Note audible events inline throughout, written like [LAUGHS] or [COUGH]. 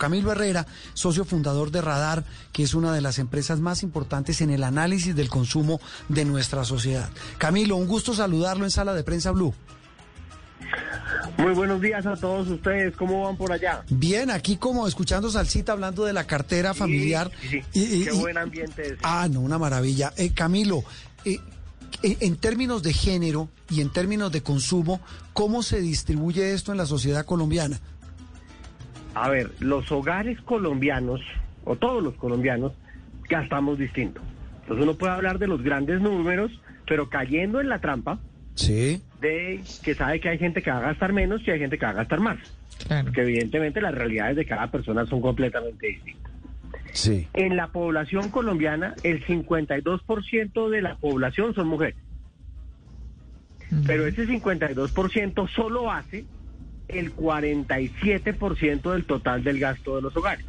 Camilo Herrera, socio fundador de Radar, que es una de las empresas más importantes en el análisis del consumo de nuestra sociedad. Camilo, un gusto saludarlo en Sala de Prensa Blue. Muy buenos días a todos ustedes, ¿cómo van por allá? Bien, aquí como escuchando Salsita hablando de la cartera familiar. Sí, sí. Qué buen ambiente es. Ah, no, una maravilla. Eh, Camilo, eh, en términos de género y en términos de consumo, ¿cómo se distribuye esto en la sociedad colombiana? A ver, los hogares colombianos, o todos los colombianos, gastamos distinto. Entonces uno puede hablar de los grandes números, pero cayendo en la trampa sí. de que sabe que hay gente que va a gastar menos y hay gente que va a gastar más. Claro. Porque evidentemente las realidades de cada persona son completamente distintas. Sí. En la población colombiana, el 52% de la población son mujeres. Pero ese 52% solo hace el 47% del total del gasto de los hogares.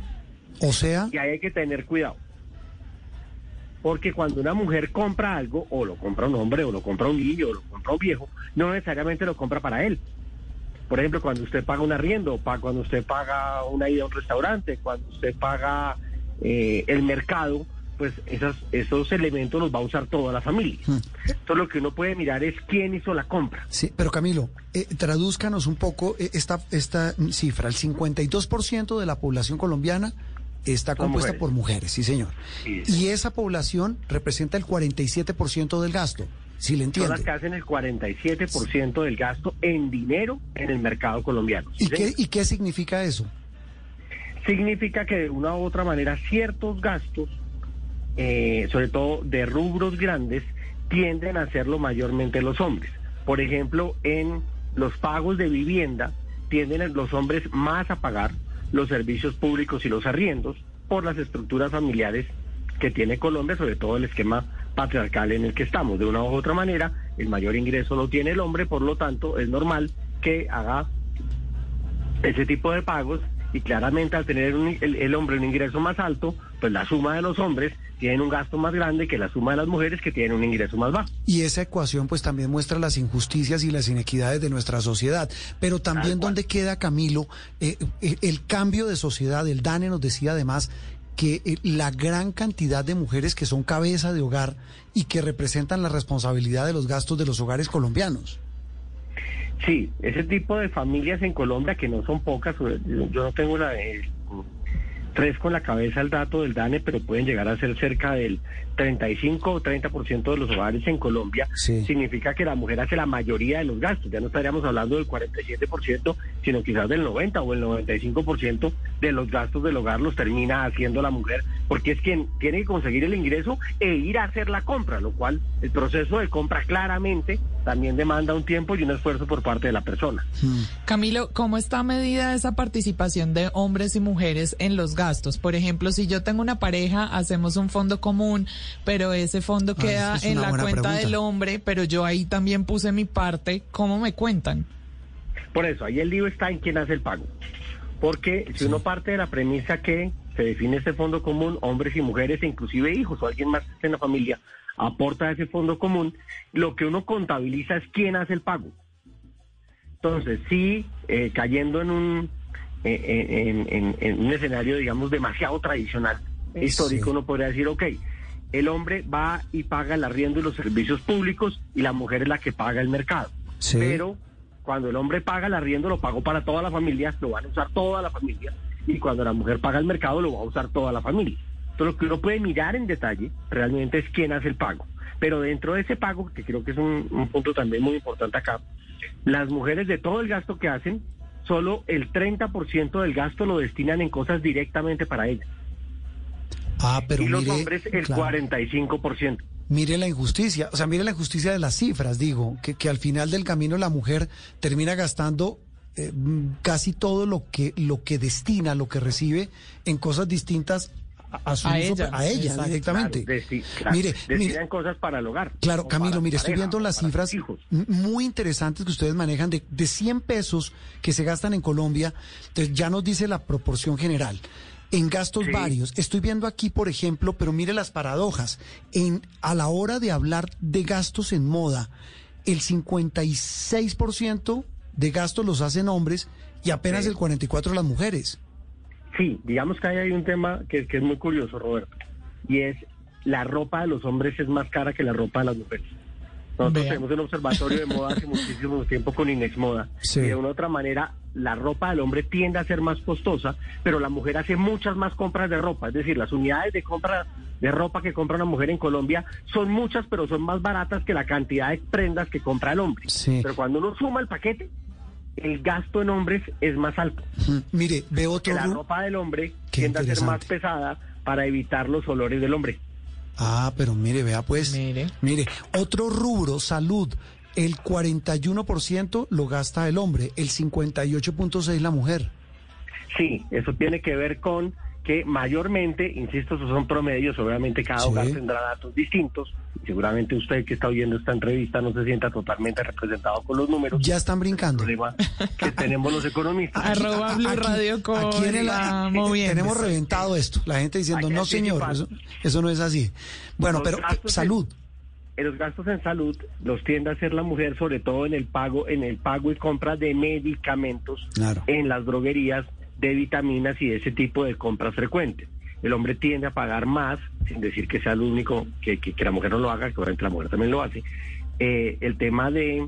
O sea, Y ahí hay que tener cuidado. Porque cuando una mujer compra algo, o lo compra un hombre, o lo compra un niño, o lo compra un viejo, no necesariamente lo compra para él. Por ejemplo, cuando usted paga un arriendo, cuando usted paga una ida a un restaurante, cuando usted paga eh, el mercado, pues esas, esos elementos los va a usar toda la familia. Entonces lo que uno puede mirar es quién hizo la compra. sí, pero Camilo, eh, tradúzcanos un poco eh, esta, esta cifra. El 52% de la población colombiana está Son compuesta mujeres. por mujeres, sí señor. Sí. Y esa población representa el 47% del gasto, si le Son entiende. las que hacen el 47% del gasto en dinero en el mercado colombiano. ¿sí, ¿Y qué? ¿Y qué significa eso? significa que de una u otra manera ciertos gastos, eh, sobre todo de rubros grandes, tienden a hacerlo mayormente los hombres. Por ejemplo, en los pagos de vivienda tienden los hombres más a pagar los servicios públicos y los arriendos por las estructuras familiares que tiene Colombia, sobre todo el esquema patriarcal en el que estamos. De una u otra manera, el mayor ingreso lo tiene el hombre, por lo tanto, es normal que haga ese tipo de pagos y claramente al tener un- el, el hombre un ingreso más alto, pues la suma de los hombres tienen un gasto más grande que la suma de las mujeres que tienen un ingreso más bajo. Y esa ecuación pues también muestra las injusticias y las inequidades de nuestra sociedad. Pero también dónde queda, Camilo, Eh, eh, el cambio de sociedad. El DANE nos decía además que eh, la gran cantidad de mujeres que son cabeza de hogar y que representan la responsabilidad de los gastos de los hogares colombianos. Sí, ese tipo de familias en Colombia, que no son pocas, yo no tengo la tres con la cabeza el dato del DANE, pero pueden llegar a ser cerca del 35 o 30% de los hogares en Colombia, Sí. significa que la mujer hace la mayoría de los gastos. Ya no estaríamos hablando del 47%, sino quizás del 90 o el 95% de los gastos del hogar los termina haciendo la mujer, porque es quien tiene que conseguir el ingreso e ir a hacer la compra, lo cual el proceso de compra claramente también demanda un tiempo y un esfuerzo por parte de la persona. Camilo, ¿cómo está medida esa participación de hombres y mujeres en los gastos? Por ejemplo, si yo tengo una pareja, hacemos un fondo común, pero ese fondo Ah, queda es en la cuenta pregunta. del hombre, pero yo ahí también puse mi parte, ¿cómo me cuentan? Por eso, ahí el lío está en quién hace el pago. Porque si uno parte de la premisa que se define este fondo común, hombres y mujeres, e inclusive hijos o alguien más que esté en la familia, aporta a ese fondo común, lo que uno contabiliza es quién hace el pago. Entonces, sí, eh, cayendo en un, eh, eh, en, en- en un escenario, digamos, demasiado tradicional, histórico, uno podría decir, ok, el hombre va y paga el arriendo y los servicios públicos y la mujer es la que paga el mercado. Sí. Pero cuando el hombre paga el arriendo, lo pagó para toda la familia, lo van a usar toda la familia. Y cuando la mujer paga el mercado, lo va a usar toda la familia. Entonces, lo que uno puede mirar en detalle realmente es quién hace el pago. Pero dentro de ese pago, que creo que es un, un punto también muy importante acá, las mujeres de todo el gasto que hacen, solo el 30% del gasto lo destinan en cosas directamente para ellas. Ah, pero y los mire, hombres el claro. 45%. Mire la injusticia, o sea, mire la injusticia de las cifras, digo, que, que al final del camino la mujer termina gastando eh, casi todo lo que, lo que destina, lo que recibe en cosas distintas a, a su A uso, ella, a ella exacto. directamente. Claro, desti- claro, Mire, cosas para el hogar. Claro, Camilo, mire, estoy viendo las cifras muy interesantes que ustedes manejan de, de 100 pesos que se gastan en Colombia. Entonces ya nos dice la proporción general. En gastos Sí. varios. Estoy viendo aquí, por ejemplo, pero mire las paradojas. En, a la hora de hablar de gastos en moda, el 56% de gastos los hacen hombres y apenas Sí. el 44% las mujeres. Sí, digamos que ahí hay un tema que, que es muy curioso, Roberto, y es la ropa de los hombres es más cara que la ropa de las mujeres. Nosotros tenemos un observatorio de moda hace [LAUGHS] muchísimo tiempo con Inex Moda. Sí. Y de una u otra manera, la ropa del hombre tiende a ser más costosa, pero la mujer hace muchas más compras de ropa. Es decir, las unidades de compra de ropa que compra una mujer en Colombia son muchas, pero son más baratas que la cantidad de prendas que compra el hombre. Sí. Pero cuando uno suma el paquete, el gasto en hombres es más alto. Mm, Mire, veo Que otro... la ropa del hombre Qué tiende a ser más pesada para evitar los olores del hombre. Ah, pero mire, vea pues. Mire. Mire, otro rubro, salud. El 41% lo gasta el hombre, el 58.6% la mujer. Sí, eso tiene que ver con que mayormente, insisto, esos son promedios, obviamente cada Sí. hogar tendrá datos distintos. y Seguramente usted que está oyendo esta entrevista no se sienta totalmente representado con los números. Ya están El brincando. problema que tenemos los economistas. [LAUGHS] Arroba Blue Radio con aquí en el- la tenemos reventado esto. La gente diciendo, no señor, eso, eso no es así. Bueno, Los pero eh, salud. En los gastos en salud los tiende a hacer la mujer, sobre todo en el pago, en el pago y compra de medicamentos Claro. en las droguerías, de vitaminas y ese tipo de compras frecuentes. El hombre tiende a pagar más, sin decir que sea lo único que, que- la mujer no lo haga, que obviamente la mujer también lo hace. eh, el tema de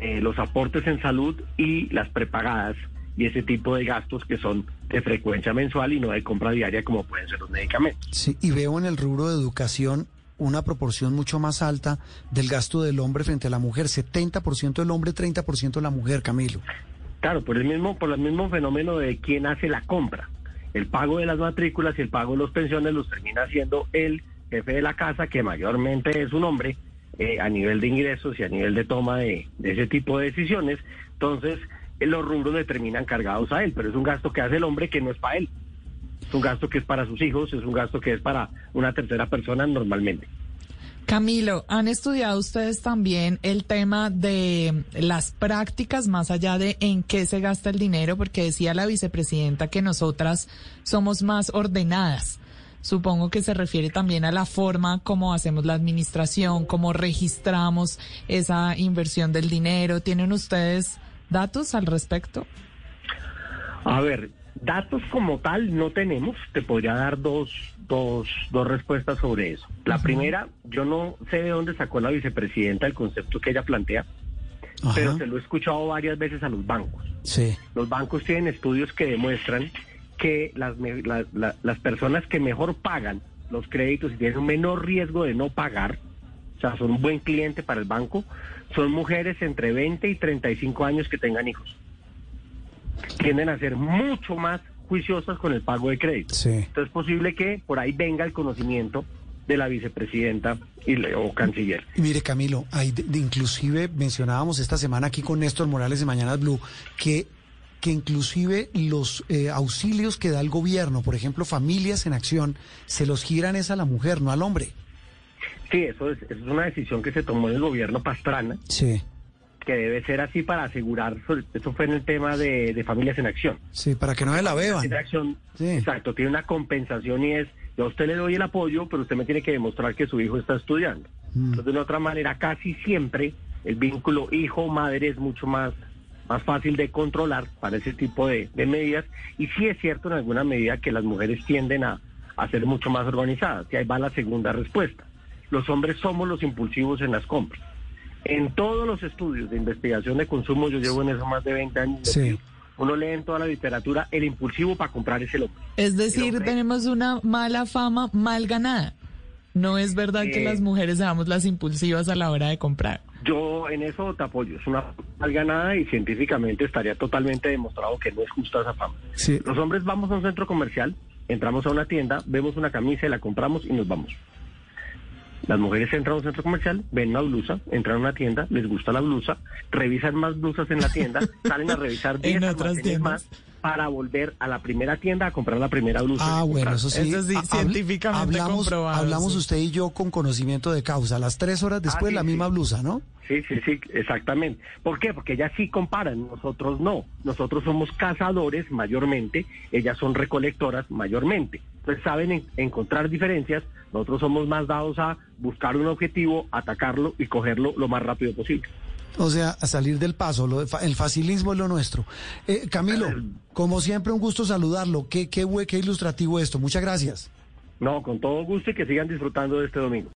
eh, los aportes en salud y las prepagadas y ese tipo de gastos que son de frecuencia mensual y no de compra diaria como pueden ser los medicamentos. Sí, y veo en el rubro de educación una proporción mucho más alta del gasto del hombre frente a la mujer. 70% del hombre, 30% la mujer, Camilo. Claro, por el mismo, por el mismo fenómeno de quién hace la compra. El pago de las matrículas y el pago de las pensiones los termina haciendo el jefe de la casa, que mayormente es un hombre, eh, a nivel de ingresos y a nivel de toma de, de ese tipo de decisiones. Entonces, eh, los rubros le terminan cargados a él, pero es un gasto que hace el hombre que no es para él. Es un gasto que es para sus hijos, es un gasto que es para una tercera persona normalmente. Camilo, ¿han estudiado ustedes también el tema de las prácticas más allá de en qué se gasta el dinero? Porque decía la vicepresidenta que nosotras somos más ordenadas. Supongo que se refiere también a la forma como hacemos la administración, cómo registramos esa inversión del dinero. ¿Tienen ustedes datos al respecto? A ver, datos como tal no tenemos. Te podría dar dos, dos, dos respuestas sobre eso. La primera, yo no sé de dónde sacó la vicepresidenta el concepto que ella plantea, Ajá. pero se lo he escuchado varias veces a los bancos. Sí. Los bancos tienen estudios que demuestran que las, me- la- la- las personas que mejor pagan los créditos y tienen un menor riesgo de no pagar, o sea, son un buen cliente para el banco, son mujeres entre 20 y 35 años que tengan hijos. Tienden a ser mucho más juiciosas con el pago de crédito. Sí. Entonces es posible que por ahí venga el conocimiento de la vicepresidenta y le- o canciller. Y mire, Camilo, hay de- de- inclusive mencionábamos esta semana aquí con Néstor Morales de Mañanas Blue que, que inclusive los eh, auxilios que da el gobierno, por ejemplo, familias en acción, se los giran es a la mujer, no al hombre. Sí, eso es, eso es una decisión que se tomó en el gobierno Pastrana, Sí, que debe ser así para asegurar, eso fue en el tema de, de familias en acción. sí, para que no se la beban. En acción, Sí. exacto, tiene una compensación y es, yo a usted le doy el apoyo, pero usted me tiene que demostrar que su hijo está estudiando. Mm. Entonces, de una otra manera, casi siempre el vínculo hijo-madre es mucho más, más fácil de controlar para ese tipo de, de medidas. Y sí es cierto en alguna medida que las mujeres tienden a, a ser mucho más organizadas. Y ahí va la segunda respuesta. Los hombres somos los impulsivos en las compras. En todos los estudios de investigación de consumo, yo llevo en eso más de 20 años. Sí. Uno lee en toda la literatura, el impulsivo para comprar es el hombre. Es decir, hombre- tenemos una mala fama mal ganada. No es verdad que Eh. las mujeres seamos las impulsivas a la hora de comprar. Yo en eso te apoyo. Es una mal ganada y científicamente estaría totalmente demostrado que no es justa esa fama. Sí. Los hombres vamos a un centro comercial, entramos a una tienda, vemos una camisa y la compramos y nos vamos. Las mujeres entran a un centro comercial, ven una blusa, entran a una tienda, les gusta la blusa, revisan más blusas en la tienda, [LAUGHS] salen a revisar 10 En otras almacenes tiendas. más para volver a la primera tienda a comprar la primera blusa. Ah, bueno, eso sí. Eso sí, ha- científicamente hablamos, comprobado, Hablamos sí. usted y yo con conocimiento de causa. Las tres horas después, sí, la sí. misma blusa, ¿no? Sí, sí, sí, exactamente. ¿Por qué? Porque ellas sí comparan, nosotros no. Nosotros somos cazadores mayormente, ellas son recolectoras mayormente. Entonces saben en- encontrar diferencias, nosotros somos más dados a buscar un objetivo, atacarlo y cogerlo lo más rápido posible. O sea, a salir del paso, lo de el facilismo es lo nuestro. Eh, Camilo, como siempre, un gusto saludarlo. Qué, qué, qué ilustrativo esto. Muchas gracias. No, con todo gusto y que sigan disfrutando de este domingo.